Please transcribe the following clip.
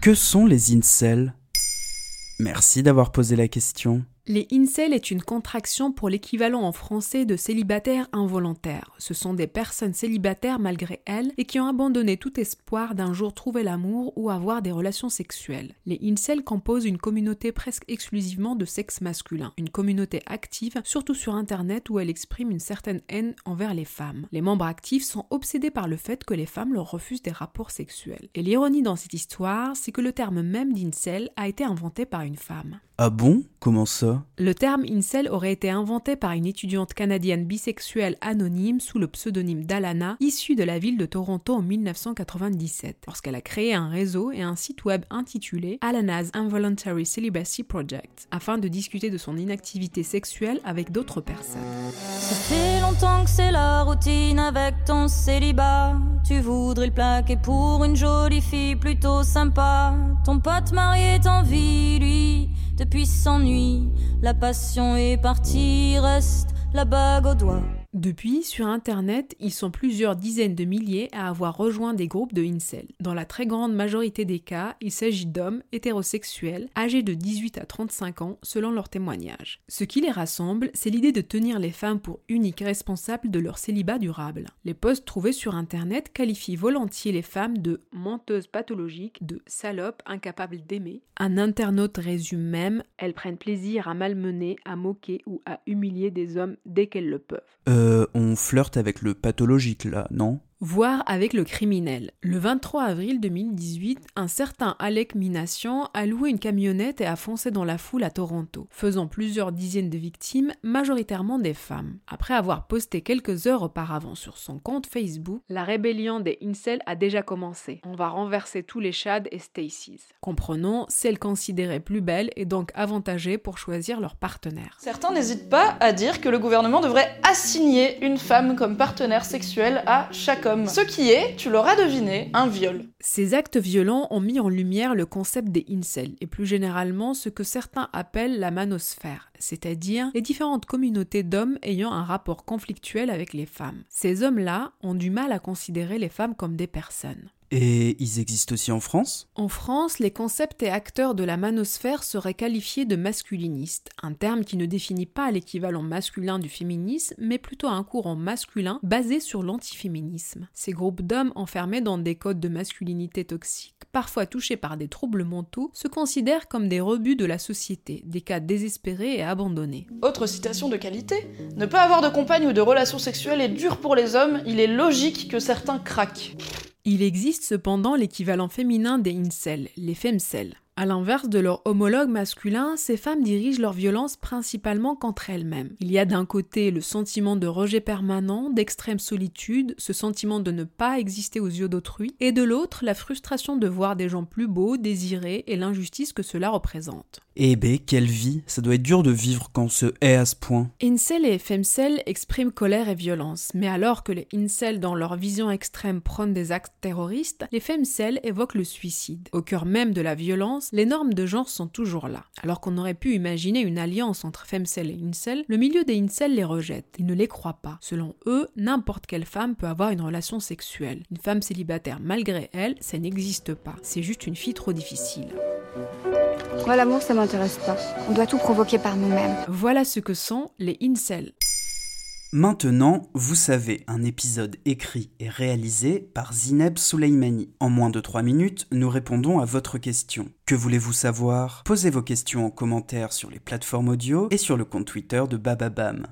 Que sont les incels? Merci d'avoir posé la question. Les incels est une contraction pour l'équivalent en français de célibataire involontaire. Ce sont des personnes célibataires malgré elles et qui ont abandonné tout espoir d'un jour trouver l'amour ou avoir des relations sexuelles. Les incels composent une communauté presque exclusivement de sexe masculin, une communauté active, surtout sur internet où elle exprime une certaine haine envers les femmes. Les membres actifs sont obsédés par le fait que les femmes leur refusent des rapports sexuels. Et l'ironie dans cette histoire, c'est que le terme même d'incel a été inventé par une femme. Ah bon? Comment ça? Le terme incel aurait été inventé par une étudiante canadienne bisexuelle anonyme sous le pseudonyme d'Alana, issue de la ville de Toronto en 1997, lorsqu'elle a créé un réseau et un site web intitulé Alana's Involuntary Celibacy Project, afin de discuter de son inactivité sexuelle avec d'autres personnes. Ça fait longtemps que c'est la routine avec ton célibat. Tu voudrais le plaquer pour une jolie fille plutôt sympa. Ton pote marié t'envie, lui depuis s'ennuie. La passion est partie, reste la bague au doigt. Depuis, sur Internet, ils sont plusieurs dizaines de milliers à avoir rejoint des groupes de incel. Dans la très grande majorité des cas, il s'agit d'hommes hétérosexuels âgés de 18 à 35 ans selon leurs témoignages. Ce qui les rassemble, c'est l'idée de tenir les femmes pour uniques responsables de leur célibat durable. Les posts trouvés sur Internet qualifient volontiers les femmes de menteuses pathologiques, de salopes incapables d'aimer. Un internaute résume même elles prennent plaisir à malmener, à moquer ou à humilier des hommes dès qu'elles le peuvent. Euh, on flirte avec le pathologique là, non? Voire avec le criminel. Le 23 avril 2018, un certain Alec Minassian a loué une camionnette et a foncé dans la foule à Toronto, faisant plusieurs dizaines de victimes, majoritairement des femmes. Après avoir posté quelques heures auparavant sur son compte Facebook, la rébellion des incels a déjà commencé. On va renverser tous les Chad et Stacy's. Comprenons, celles considérées plus belles et donc avantagées pour choisir leur partenaire. Certains n'hésitent pas à dire que le gouvernement devrait assigner une femme comme partenaire sexuel à chaque homme. Ce qui est, tu l'auras deviné, un viol. Ces actes violents ont mis en lumière le concept des incels et plus généralement ce que certains appellent la manosphère, c'est-à-dire les différentes communautés d'hommes ayant un rapport conflictuel avec les femmes. Ces hommes-là ont du mal à considérer les femmes comme des personnes. Et ils existent aussi en France? En France, les concepts et acteurs de la manosphère seraient qualifiés de masculinistes, un terme qui ne définit pas l'équivalent masculin du féminisme, mais plutôt un courant masculin basé sur l'antiféminisme. Ces groupes d'hommes enfermés dans des codes de masculinité toxiques, parfois touchés par des troubles mentaux, se considèrent comme des rebuts de la société, des cas désespérés et abandonnés. Autre citation de qualité Ne pas avoir de compagne ou de relation sexuelle est dur pour les hommes, il est logique que certains craquent. Il existe cependant l'équivalent féminin des incels, les femcels. À l'inverse de leur homologue masculin, ces femmes dirigent leur violence principalement contre elles-mêmes. Il y a d'un côté le sentiment de rejet permanent, d'extrême solitude, ce sentiment de ne pas exister aux yeux d'autrui, et de l'autre la frustration de voir des gens plus beaux, désirés, et l'injustice que cela représente. Eh ben, quelle vie Ça doit être dur de vivre quand on se hait à ce point. Incel et femcel expriment colère et violence, mais alors que les incels dans leur vision extrême prônent des actes terroristes, les femcel évoquent le suicide. Au cœur même de la violence, les normes de genre sont toujours là. Alors qu'on aurait pu imaginer une alliance entre femcel et incel, le milieu des incels les rejette. Ils ne les croient pas. Selon eux, n'importe quelle femme peut avoir une relation sexuelle. Une femme célibataire, malgré elle, ça n'existe pas. C'est juste une fille trop difficile. Moi, l'amour, ça m'intéresse pas. On doit tout provoquer par nous-mêmes. Voilà ce que sont les incels. Maintenant, vous savez, un épisode écrit et réalisé par Zineb Souleimani. En moins de 3 minutes, nous répondons à votre question. Que voulez-vous savoir? Posez vos questions en commentaire sur les plateformes audio et sur le compte Twitter de Bababam.